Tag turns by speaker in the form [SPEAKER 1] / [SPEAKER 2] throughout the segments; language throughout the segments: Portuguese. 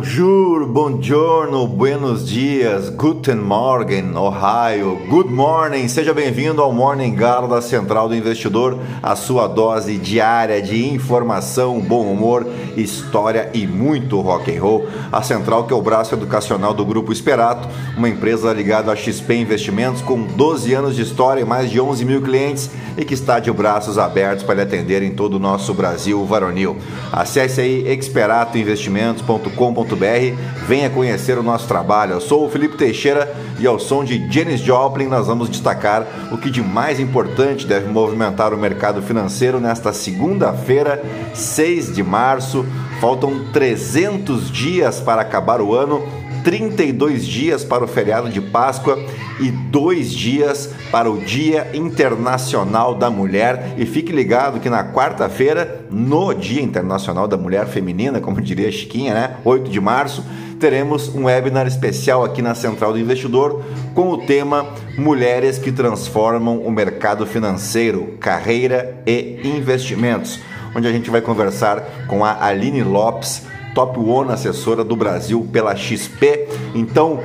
[SPEAKER 1] bonjour, buongiorno, buenos dias, guten morgen, Ohio, good morning. Seja bem-vindo ao Morning Galo da Central do Investidor, a sua dose diária de informação, bom humor, história e muito rock and roll. A Central que é o braço educacional do Grupo Esperato, uma empresa ligada a XP Investimentos com 12 anos de história e mais de 11 mil clientes e que está de braços abertos para lhe atender em todo o nosso Brasil varonil. Acesse aí experatoinvestimentos.com.br, venha conhecer o nosso trabalho. Eu sou o Felipe Teixeira e ao som de Janis Joplin nós vamos destacar o que de mais importante deve movimentar o mercado financeiro nesta segunda-feira, 6 de março. Faltam 300 dias para acabar o ano 32 dias para o feriado de Páscoa e dois dias para o Dia Internacional da Mulher. E fique ligado que na quarta-feira, no Dia Internacional da Mulher Feminina, como diria Chiquinha, né? 8 de março, teremos um webinar especial aqui na Central do Investidor com o tema Mulheres que Transformam o Mercado Financeiro, Carreira e Investimentos, onde a gente vai conversar com a Aline Lopes Top One assessora do Brasil pela XP. Então,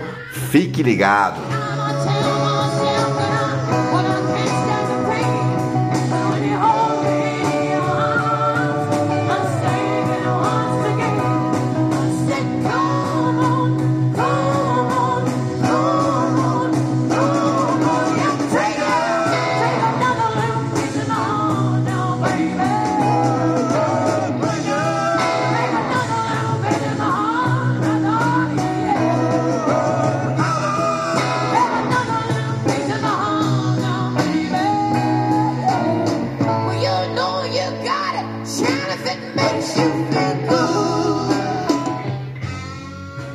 [SPEAKER 1] fique ligado.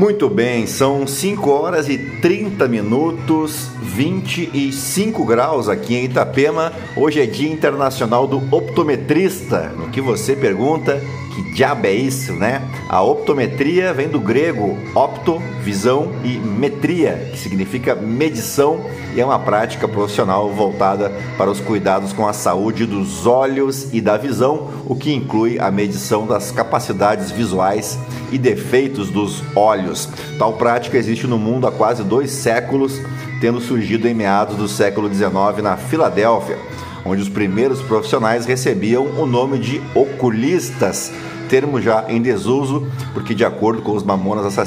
[SPEAKER 1] Muito bem, são 5 horas e 30 minutos, 25 graus aqui em Itapema. Hoje é Dia Internacional do Optometrista. No que você pergunta, que diabo é isso, né? A optometria vem do grego opto, visão, e metria, que significa medição e é uma prática profissional voltada para os cuidados com a saúde dos olhos e da visão, o que inclui a medição das capacidades visuais e defeitos dos olhos. Tal prática existe no mundo há quase dois séculos, tendo surgido em meados do século XIX na Filadélfia, onde os primeiros profissionais recebiam o nome de oculistas, termo já em desuso, porque de acordo com os mamonas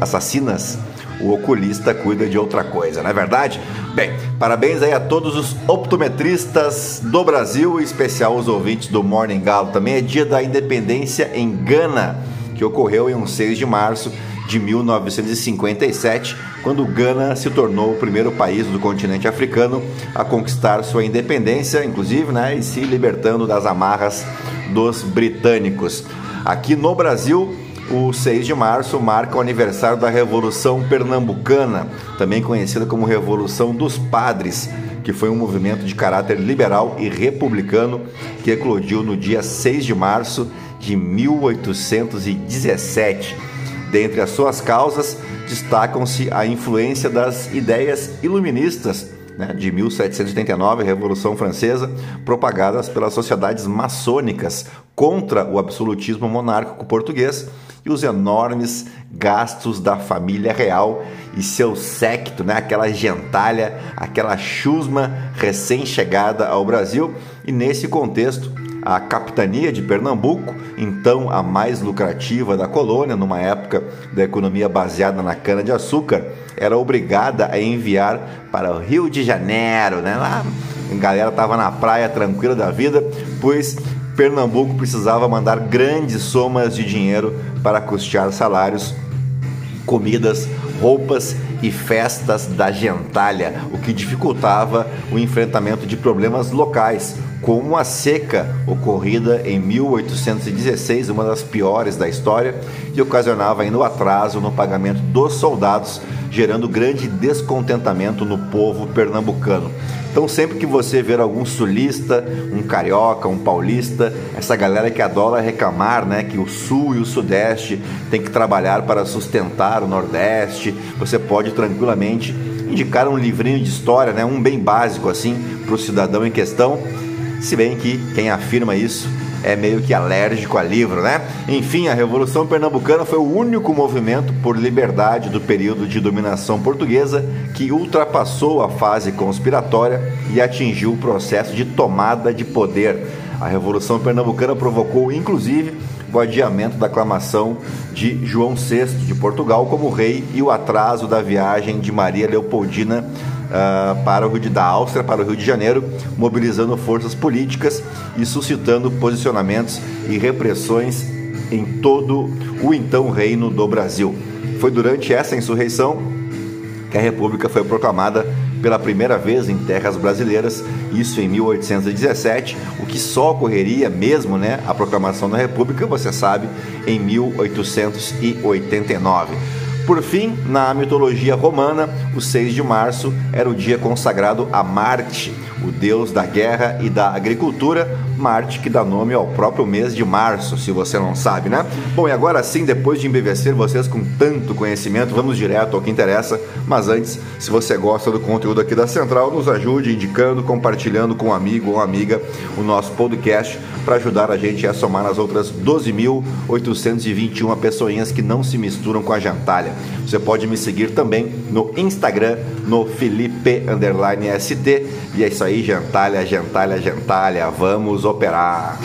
[SPEAKER 1] assassinas, o oculista cuida de outra coisa, não é verdade? Bem, parabéns aí a todos os optometristas do Brasil, em especial os ouvintes do Morning Galo. Também é dia da independência em Gana que ocorreu em um 6 de março de 1957, quando Gana se tornou o primeiro país do continente africano a conquistar sua independência, inclusive, né, e se libertando das amarras dos britânicos. Aqui no Brasil, o 6 de março marca o aniversário da Revolução Pernambucana, também conhecida como Revolução dos Padres, que foi um movimento de caráter liberal e republicano que eclodiu no dia 6 de março de 1817. Dentre as suas causas, destacam-se a influência das ideias iluministas né, de 1789, Revolução Francesa, propagadas pelas sociedades maçônicas contra o absolutismo monárquico português e os enormes gastos da família real e seu séquito, né, aquela gentalha, aquela chusma recém-chegada ao Brasil. E nesse contexto, a capitania de Pernambuco, então a mais lucrativa da colônia, numa época da economia baseada na cana-de-açúcar, era obrigada a enviar para o Rio de Janeiro, né? Lá a galera estava na praia tranquila da vida, pois Pernambuco precisava mandar grandes somas de dinheiro para custear salários, comidas, roupas e festas da gentalha, o que dificultava o enfrentamento de problemas locais, como a seca ocorrida em 1816, uma das piores da história, e ocasionava ainda o atraso no pagamento dos soldados, gerando grande descontentamento no povo pernambucano. Então, sempre que você ver algum sulista, um carioca, um paulista, essa galera que adora reclamar, né, que o sul e o sudeste tem que trabalhar para sustentar o nordeste, você pode tranquilamente indicar um livrinho de história, né, um bem básico assim, para o cidadão em questão se bem que quem afirma isso é meio que alérgico a livro, né? Enfim, a Revolução Pernambucana foi o único movimento por liberdade do período de dominação portuguesa que ultrapassou a fase conspiratória e atingiu o processo de tomada de poder. A Revolução Pernambucana provocou, inclusive, o adiamento da aclamação de João VI de Portugal como rei e o atraso da viagem de Maria Leopoldina uh, para o Rio de, da Áustria para o Rio de Janeiro, mobilizando forças políticas e suscitando posicionamentos e repressões em todo o então reino do Brasil. Foi durante essa insurreição que a República foi proclamada pela primeira vez em terras brasileiras, isso em 1817, o que só ocorreria mesmo, né, a proclamação da República, você sabe, em 1889. Por fim, na mitologia romana, o 6 de março era o dia consagrado a Marte, o deus da guerra e da agricultura, Marte que dá nome ao próprio mês de março, se você não sabe, né? Bom, e agora sim, depois de embevecer vocês com tanto conhecimento, vamos direto ao que interessa. Mas antes, se você gosta do conteúdo aqui da Central, nos ajude indicando, compartilhando com um amigo ou amiga o nosso podcast para ajudar a gente a somar nas outras 12.821 pessoinhas que não se misturam com a gentalha. Você pode me seguir também no Instagram, no Felipe_ST. E é isso aí, gentalha, gentalha, gentalha. Vamos operar.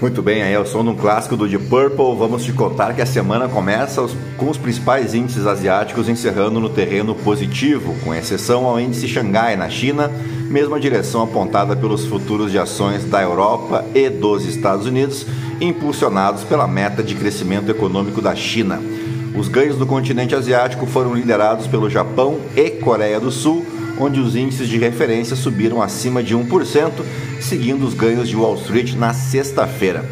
[SPEAKER 1] Muito bem, aí é o som de um clássico do Deep Purple. Vamos te contar que a semana começa com os principais índices asiáticos encerrando no terreno positivo, com exceção ao índice Xangai na China, mesma direção apontada pelos futuros de ações da Europa e dos Estados Unidos, impulsionados pela meta de crescimento econômico da China. Os ganhos do continente asiático foram liderados pelo Japão e Coreia do Sul onde os índices de referência subiram acima de 1%, seguindo os ganhos de Wall Street na sexta-feira.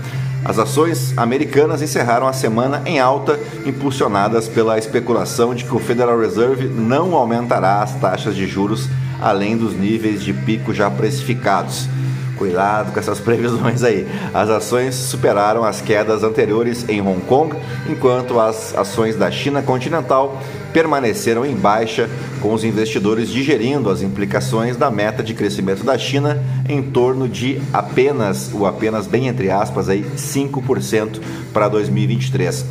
[SPEAKER 1] As ações americanas encerraram a semana em alta, impulsionadas pela especulação de que o Federal Reserve não aumentará as taxas de juros além dos níveis de pico já precificados. Cuidado com essas previsões aí. As ações superaram as quedas anteriores em Hong Kong, enquanto as ações da China continental permaneceram em baixa, com os investidores digerindo as implicações da meta de crescimento da China em torno de apenas, o apenas bem entre aspas, aí 5% para 2023.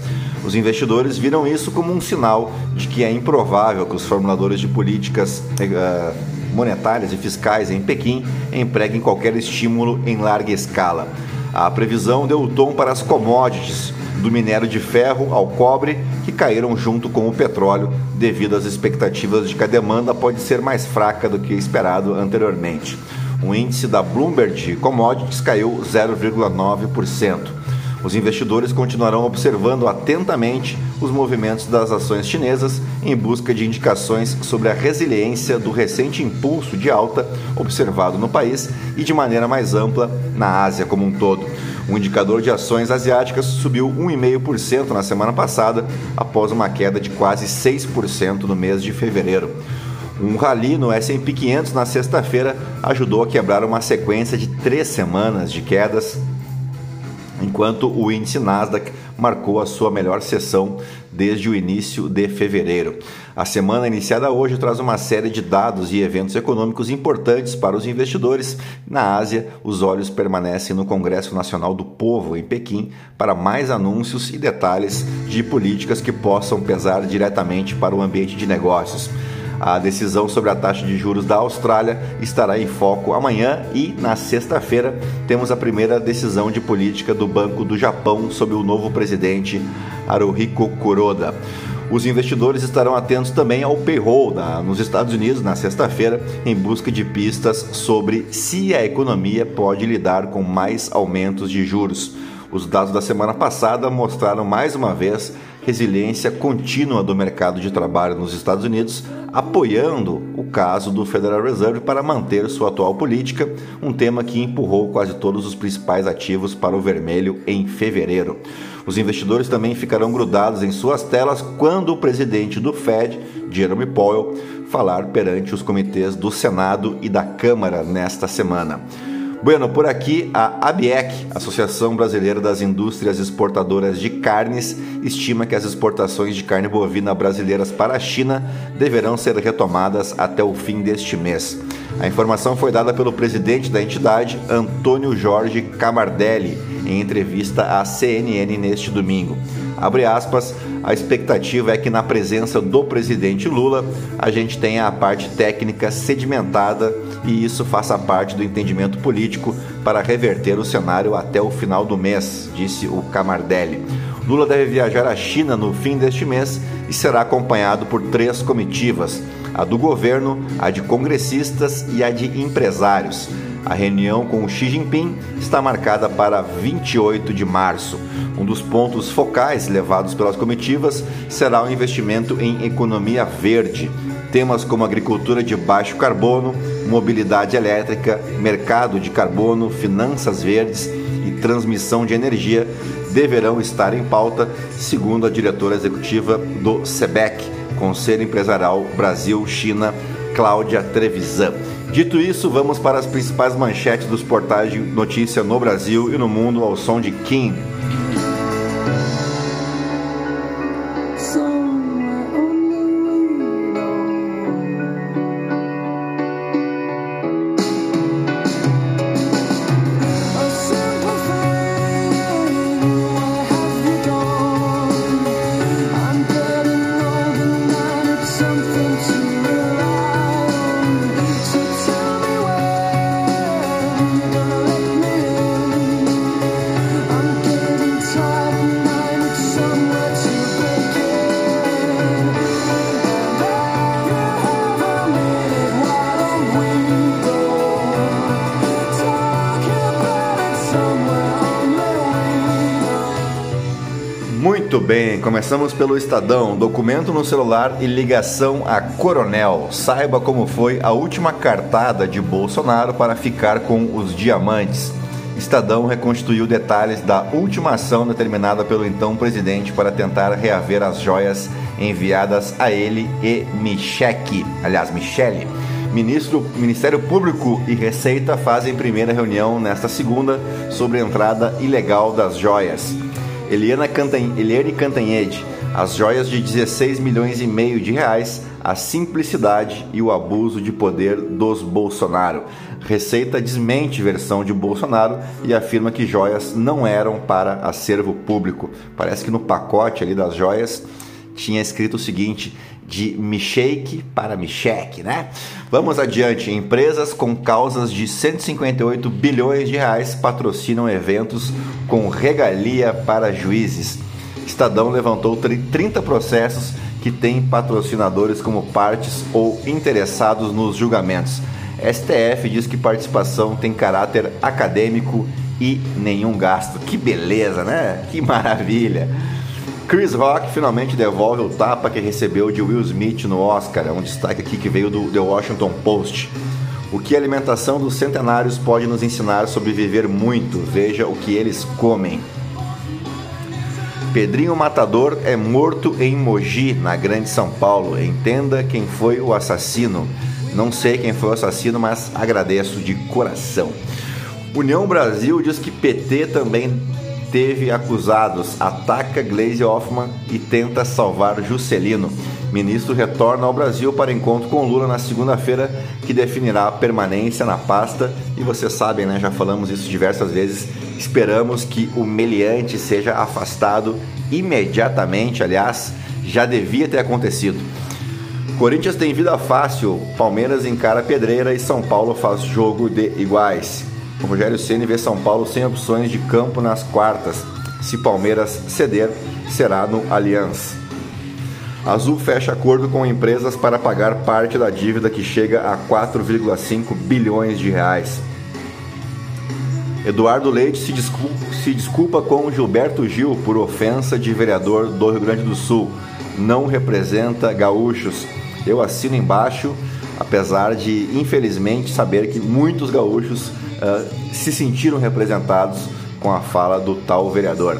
[SPEAKER 1] Os investidores viram isso como um sinal de que é improvável que os formuladores de políticas uh, monetárias e fiscais em Pequim empreguem qualquer estímulo em larga escala. A previsão deu o tom para as commodities, do minério de ferro ao cobre, que caíram junto com o petróleo, devido às expectativas de que a demanda pode ser mais fraca do que esperado anteriormente. O índice da Bloomberg Commodities caiu 0,9%. Os investidores continuarão observando atentamente os movimentos das ações chinesas em busca de indicações sobre a resiliência do recente impulso de alta observado no país e de maneira mais ampla na Ásia como um todo. O indicador de ações asiáticas subiu 1,5% na semana passada, após uma queda de quase 6% no mês de fevereiro. Um rally no S&P 500 na sexta-feira ajudou a quebrar uma sequência de três semanas de quedas enquanto o índice Nasdaq marcou a sua melhor sessão desde o início de fevereiro. A semana iniciada hoje traz uma série de dados e eventos econômicos importantes para os investidores. Na Ásia, os olhos permanecem no Congresso Nacional do Povo, em Pequim, para mais anúncios e detalhes de políticas que possam pesar diretamente para o ambiente de negócios. A decisão sobre a taxa de juros da Austrália estará em foco amanhã e na sexta-feira temos a primeira decisão de política do Banco do Japão sob o novo presidente Haruhiko Kuroda. Os investidores estarão atentos também ao payroll da, nos Estados Unidos na sexta-feira, em busca de pistas sobre se a economia pode lidar com mais aumentos de juros. Os dados da semana passada mostraram mais uma vez resiliência contínua do mercado de trabalho nos Estados Unidos, apoiando o caso do Federal Reserve para manter sua atual política, um tema que empurrou quase todos os principais ativos para o vermelho em fevereiro. Os investidores também ficarão grudados em suas telas quando o presidente do Fed, Jerome Powell, falar perante os comitês do Senado e da Câmara nesta semana. Bueno, por aqui a ABEC, Associação Brasileira das Indústrias Exportadoras de Carnes, estima que as exportações de carne bovina brasileiras para a China deverão ser retomadas até o fim deste mês. A informação foi dada pelo presidente da entidade, Antônio Jorge Camardelli, em entrevista à CNN neste domingo. Abre aspas, a expectativa é que na presença do presidente Lula a gente tenha a parte técnica sedimentada e isso faça parte do entendimento político para reverter o cenário até o final do mês, disse o Camardelli. Lula deve viajar à China no fim deste mês e será acompanhado por três comitivas: a do governo, a de congressistas e a de empresários. A reunião com Xi Jinping está marcada para 28 de março. Um dos pontos focais levados pelas comitivas será o investimento em economia verde. Temas como agricultura de baixo carbono, mobilidade elétrica, mercado de carbono, finanças verdes e transmissão de energia deverão estar em pauta, segundo a diretora executiva do SEBEC, Conselho Empresarial Brasil-China, Cláudia Trevisan. Dito isso, vamos para as principais manchetes dos portais de notícia no Brasil e no mundo ao som de Kim. Começamos pelo Estadão. Documento no celular e ligação a Coronel. Saiba como foi a última cartada de Bolsonaro para ficar com os diamantes. Estadão reconstituiu detalhes da última ação determinada pelo então presidente para tentar reaver as joias enviadas a ele e Michele, aliás, Michele. Ministro, Ministério Público e Receita fazem primeira reunião nesta segunda sobre a entrada ilegal das joias. Eliana Cantan... Eliane Cantanhede, as joias de 16 milhões e meio de reais, a simplicidade e o abuso de poder dos Bolsonaro. Receita desmente versão de Bolsonaro e afirma que joias não eram para acervo público. Parece que no pacote ali das joias tinha escrito o seguinte: de Micheke para Michek, né? Vamos adiante. Empresas com causas de 158 bilhões de reais patrocinam eventos com regalia para juízes. Estadão levantou 30 processos que têm patrocinadores como partes ou interessados nos julgamentos. STF diz que participação tem caráter acadêmico e nenhum gasto. Que beleza, né? Que maravilha! Chris Rock finalmente devolve o tapa que recebeu de Will Smith no Oscar. É um destaque aqui que veio do The Washington Post. O que a alimentação dos centenários pode nos ensinar sobre viver muito? Veja o que eles comem. Pedrinho Matador é morto em Mogi, na Grande São Paulo. Entenda quem foi o assassino. Não sei quem foi o assassino, mas agradeço de coração. União Brasil diz que PT também teve acusados, ataca Glaze Hoffman e tenta salvar Juscelino. Ministro retorna ao Brasil para encontro com Lula na segunda-feira, que definirá a permanência na pasta. E vocês sabem, né? Já falamos isso diversas vezes. Esperamos que o meliante seja afastado imediatamente. Aliás, já devia ter acontecido. Corinthians tem vida fácil, Palmeiras encara pedreira e São Paulo faz jogo de iguais. O Rogério Ceni vê São Paulo sem opções de campo nas quartas. Se Palmeiras ceder, será no Allianz. Azul fecha acordo com empresas para pagar parte da dívida que chega a 4,5 bilhões de reais. Eduardo Leite se desculpa, se desculpa com Gilberto Gil por ofensa de vereador do Rio Grande do Sul. Não representa gaúchos. Eu assino embaixo, apesar de, infelizmente, saber que muitos gaúchos uh, se sentiram representados com a fala do tal vereador.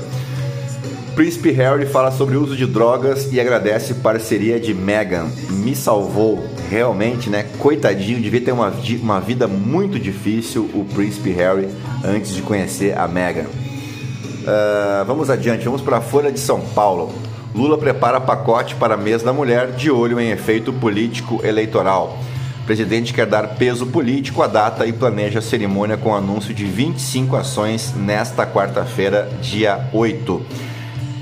[SPEAKER 1] Príncipe Harry fala sobre o uso de drogas e agradece parceria de Meghan. Me salvou. Realmente, né? Coitadinho, devia ter uma, uma vida muito difícil o Príncipe Harry antes de conhecer a Meghan. Uh, vamos adiante, vamos para a Folha de São Paulo. Lula prepara pacote para mês da mulher de olho em efeito político eleitoral. O presidente quer dar peso político à data e planeja a cerimônia com anúncio de 25 ações nesta quarta-feira, dia 8.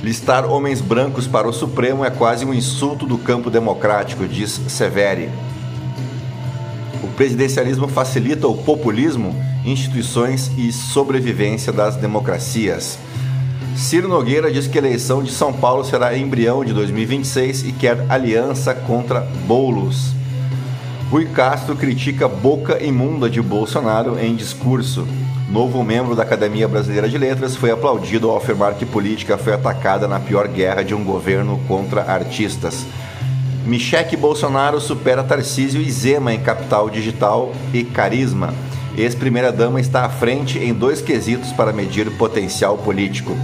[SPEAKER 1] Listar homens brancos para o Supremo é quase um insulto do campo democrático, diz Severi. O presidencialismo facilita o populismo, instituições e sobrevivência das democracias. Ciro Nogueira diz que a eleição de São Paulo será embrião de 2026 e quer aliança contra bolos. Rui Castro critica boca imunda de Bolsonaro em discurso. Novo membro da Academia Brasileira de Letras foi aplaudido ao afirmar que política foi atacada na pior guerra de um governo contra artistas. Michele Bolsonaro supera Tarcísio e Zema em capital digital e carisma. Ex-primeira-dama está à frente em dois quesitos para medir potencial político.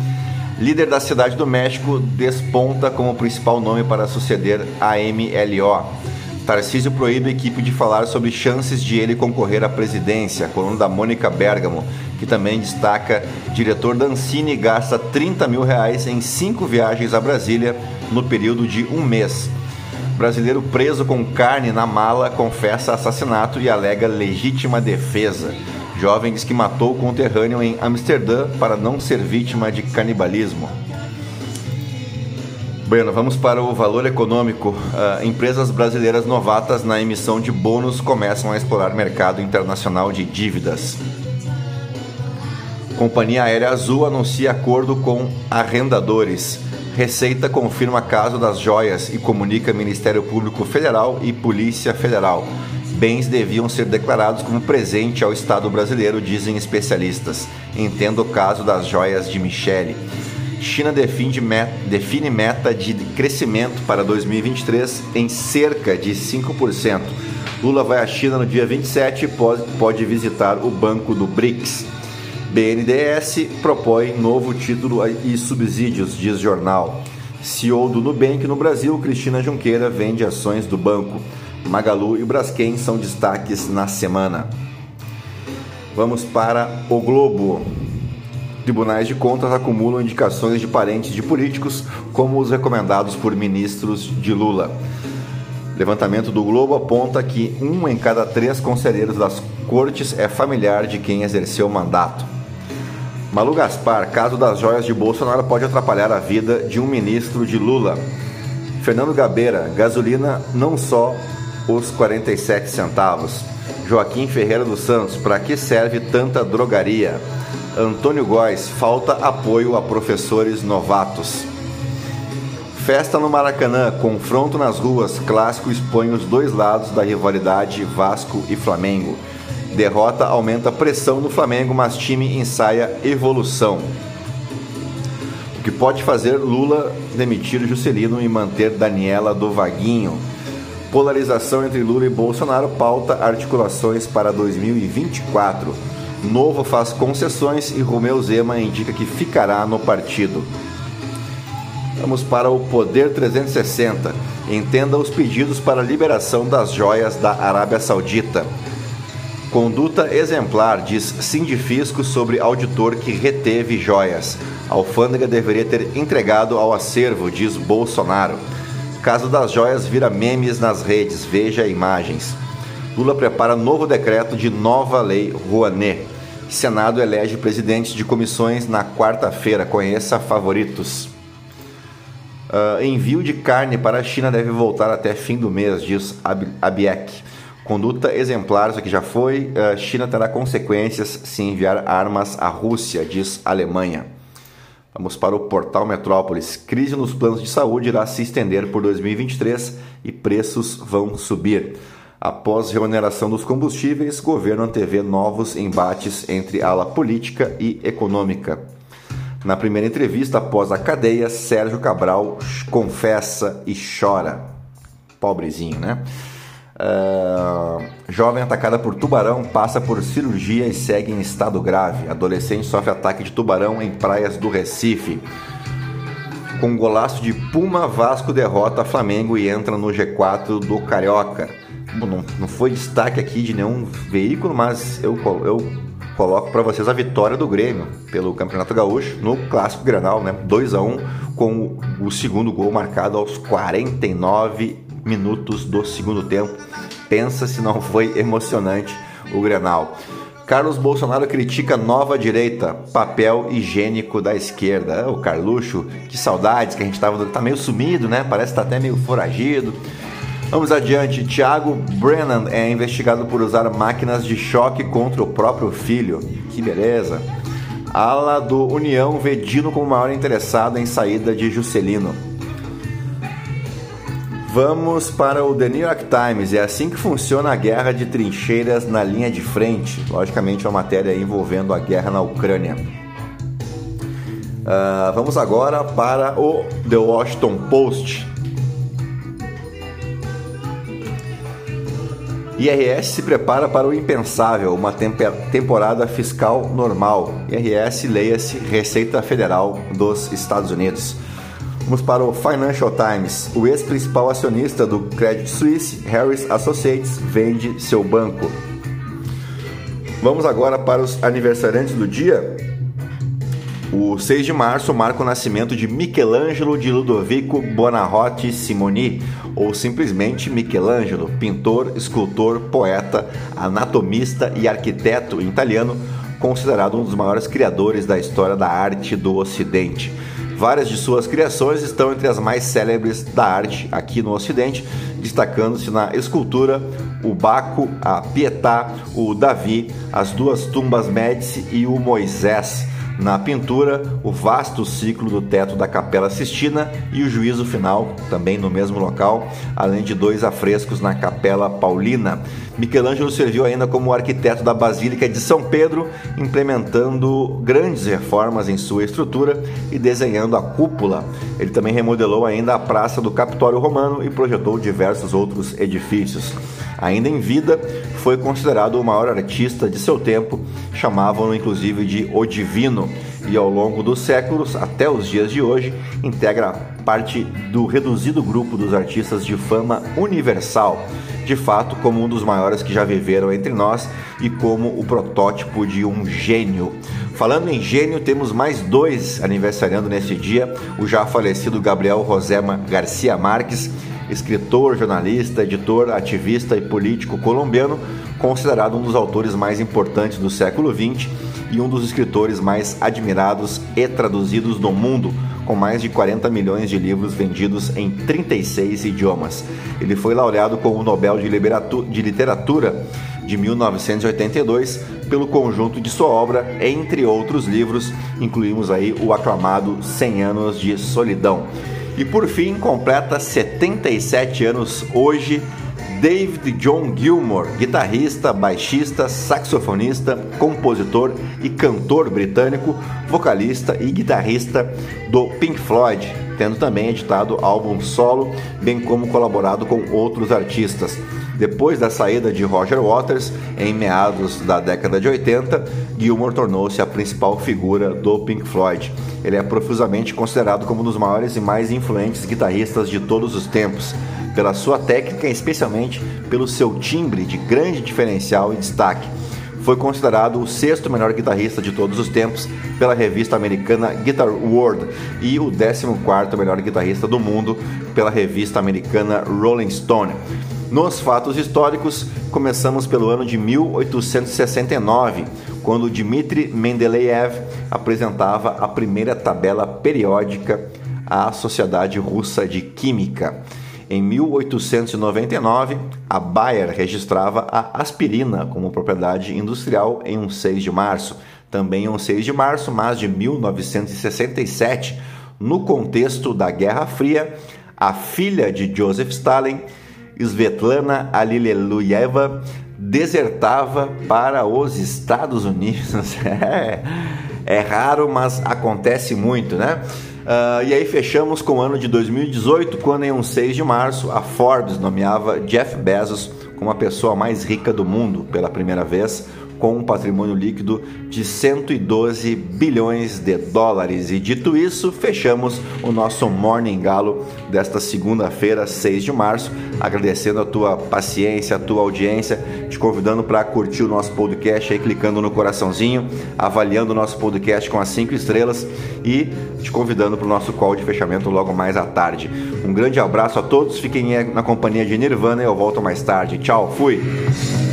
[SPEAKER 1] Líder da Cidade do México desponta como principal nome para suceder a MLO. Tarcísio proíbe a equipe de falar sobre chances de ele concorrer à presidência. Coluna da Mônica Bergamo, que também destaca: diretor Dancini gasta 30 mil reais em cinco viagens a Brasília no período de um mês. Brasileiro preso com carne na mala confessa assassinato e alega legítima defesa. Jovem diz que matou o conterrâneo em Amsterdã para não ser vítima de canibalismo. Bueno, vamos para o valor econômico. Uh, empresas brasileiras novatas na emissão de bônus começam a explorar mercado internacional de dívidas. Companhia Aérea Azul anuncia acordo com arrendadores. Receita confirma caso das joias e comunica Ministério Público Federal e Polícia Federal. Bens deviam ser declarados como presente ao Estado brasileiro, dizem especialistas. Entenda o caso das joias de Michele. China define meta, define meta de crescimento para 2023 em cerca de 5%. Lula vai à China no dia 27 e pode, pode visitar o banco do BRICS. BNDES propõe novo título e subsídios, diz jornal. CEO do Nubank no Brasil, Cristina Junqueira, vende ações do banco. Magalu e Braskem são destaques na semana. Vamos para o Globo. Tribunais de Contas acumulam indicações de parentes de políticos, como os recomendados por ministros de Lula. Levantamento do Globo aponta que um em cada três conselheiros das cortes é familiar de quem exerceu o mandato. Malu Gaspar, caso das joias de Bolsonaro pode atrapalhar a vida de um ministro de Lula. Fernando Gabeira, gasolina não só os 47 centavos. Joaquim Ferreira dos Santos, para que serve tanta drogaria? Antônio Góes, falta apoio a professores novatos. Festa no Maracanã, confronto nas ruas, clássico expõe os dois lados da rivalidade Vasco e Flamengo. Derrota aumenta a pressão no Flamengo, mas time ensaia evolução. O que pode fazer Lula demitir Juscelino e manter Daniela do Vaguinho? Polarização entre Lula e Bolsonaro pauta articulações para 2024. Novo faz concessões e Romeu Zema indica que ficará no partido. Vamos para o Poder 360. Entenda os pedidos para liberação das joias da Arábia Saudita. Conduta exemplar, diz Sindifisco sobre auditor que reteve joias. A alfândega deveria ter entregado ao acervo, diz Bolsonaro. Caso das joias vira memes nas redes, veja imagens. Lula prepara novo decreto de nova lei Rouanet. Senado elege presidentes de comissões na quarta-feira. Conheça favoritos. Uh, envio de carne para a China deve voltar até fim do mês, diz Abiek. Conduta exemplar, isso aqui já foi. Uh, China terá consequências se enviar armas à Rússia, diz Alemanha. Vamos para o portal Metrópolis. Crise nos planos de saúde irá se estender por 2023 e preços vão subir. Após remuneração dos combustíveis, governo antevê novos embates entre ala política e econômica. Na primeira entrevista após a cadeia, Sérgio Cabral confessa e chora. Pobrezinho, né? Uh, jovem atacada por tubarão passa por cirurgia e segue em estado grave. Adolescente sofre ataque de tubarão em praias do Recife. Com golaço de Puma, Vasco derrota Flamengo e entra no G4 do Carioca. Não, não foi destaque aqui de nenhum veículo, mas eu, eu coloco para vocês a vitória do Grêmio pelo Campeonato Gaúcho no Clássico Granal, né? 2 a 1 com o segundo gol marcado aos 49 minutos do segundo tempo. Pensa se não foi emocionante o Grenal. Carlos Bolsonaro critica nova direita, papel higiênico da esquerda. O Carluxo, que saudades que a gente tava, tá meio sumido, né? Parece que tá até meio foragido. Vamos adiante. Thiago Brennan é investigado por usar máquinas de choque contra o próprio filho. Que beleza. Ala do União vê Dino como maior interessado em saída de Juscelino. Vamos para o The New York Times. É assim que funciona a guerra de trincheiras na linha de frente. Logicamente, é uma matéria envolvendo a guerra na Ucrânia. Uh, vamos agora para o The Washington Post. IRS se prepara para o impensável, uma temporada fiscal normal. IRS, leia-se Receita Federal dos Estados Unidos. Vamos para o Financial Times. O ex-principal acionista do Credit Suisse, Harris Associates, vende seu banco. Vamos agora para os aniversariantes do dia. O 6 de março marca o nascimento de Michelangelo de Ludovico Buonarroti Simoni, ou simplesmente Michelangelo, pintor, escultor, poeta, anatomista e arquiteto italiano, considerado um dos maiores criadores da história da arte do Ocidente. Várias de suas criações estão entre as mais célebres da arte aqui no Ocidente, destacando-se na escultura o Baco, a Pietà, o Davi, as duas tumbas Médici e o Moisés. Na pintura, o vasto ciclo do teto da Capela Sistina e o juízo final, também no mesmo local, além de dois afrescos na Capela Paulina. Michelangelo serviu ainda como arquiteto da Basílica de São Pedro, implementando grandes reformas em sua estrutura e desenhando a cúpula. Ele também remodelou ainda a Praça do Capitólio Romano e projetou diversos outros edifícios. Ainda em vida, foi considerado o maior artista de seu tempo, chamavam-no inclusive de O Divino, e ao longo dos séculos, até os dias de hoje, integra parte do reduzido grupo dos artistas de fama universal, de fato, como um dos maiores que já viveram entre nós e como o protótipo de um gênio. Falando em gênio, temos mais dois aniversariando nesse dia: o já falecido Gabriel Rosema Garcia Marques escritor, jornalista, editor, ativista e político colombiano, considerado um dos autores mais importantes do século XX e um dos escritores mais admirados e traduzidos do mundo, com mais de 40 milhões de livros vendidos em 36 idiomas. Ele foi laureado com o Nobel de Literatura de 1982 pelo conjunto de sua obra, entre outros livros, incluímos aí o aclamado 100 anos de solidão. E por fim, completa 77 anos hoje David John Gilmour, guitarrista, baixista, saxofonista, compositor e cantor britânico, vocalista e guitarrista do Pink Floyd, tendo também editado álbum solo, bem como colaborado com outros artistas. Depois da saída de Roger Waters, em meados da década de 80, Gilmour tornou-se a principal figura do Pink Floyd. Ele é profusamente considerado como um dos maiores e mais influentes guitarristas de todos os tempos, pela sua técnica e especialmente pelo seu timbre de grande diferencial e destaque. Foi considerado o sexto melhor guitarrista de todos os tempos pela revista americana Guitar World e o décimo quarto melhor guitarrista do mundo pela revista americana Rolling Stone. Nos fatos históricos, começamos pelo ano de 1869, quando Dmitri Mendeleev apresentava a primeira tabela periódica à Sociedade Russa de Química. Em 1899, a Bayer registrava a aspirina como propriedade industrial em um 6 de março. Também em um 6 de março, mas de 1967, no contexto da Guerra Fria, a filha de Joseph Stalin Svetlana Alileluyeva desertava para os Estados Unidos. É, é raro, mas acontece muito, né? Uh, e aí fechamos com o ano de 2018, quando em um 6 de março a Forbes nomeava Jeff Bezos como a pessoa mais rica do mundo pela primeira vez, com um patrimônio líquido de 112 bilhões de dólares. E dito isso, fechamos o nosso Morning Galo desta segunda-feira, 6 de março, agradecendo a tua paciência, a tua audiência, te convidando para curtir o nosso podcast aí clicando no coraçãozinho, avaliando o nosso podcast com as 5 estrelas e te convidando para o nosso call de fechamento logo mais à tarde. Um grande abraço a todos, fiquem na companhia de Nirvana e eu volto mais tarde. Tchau, fui!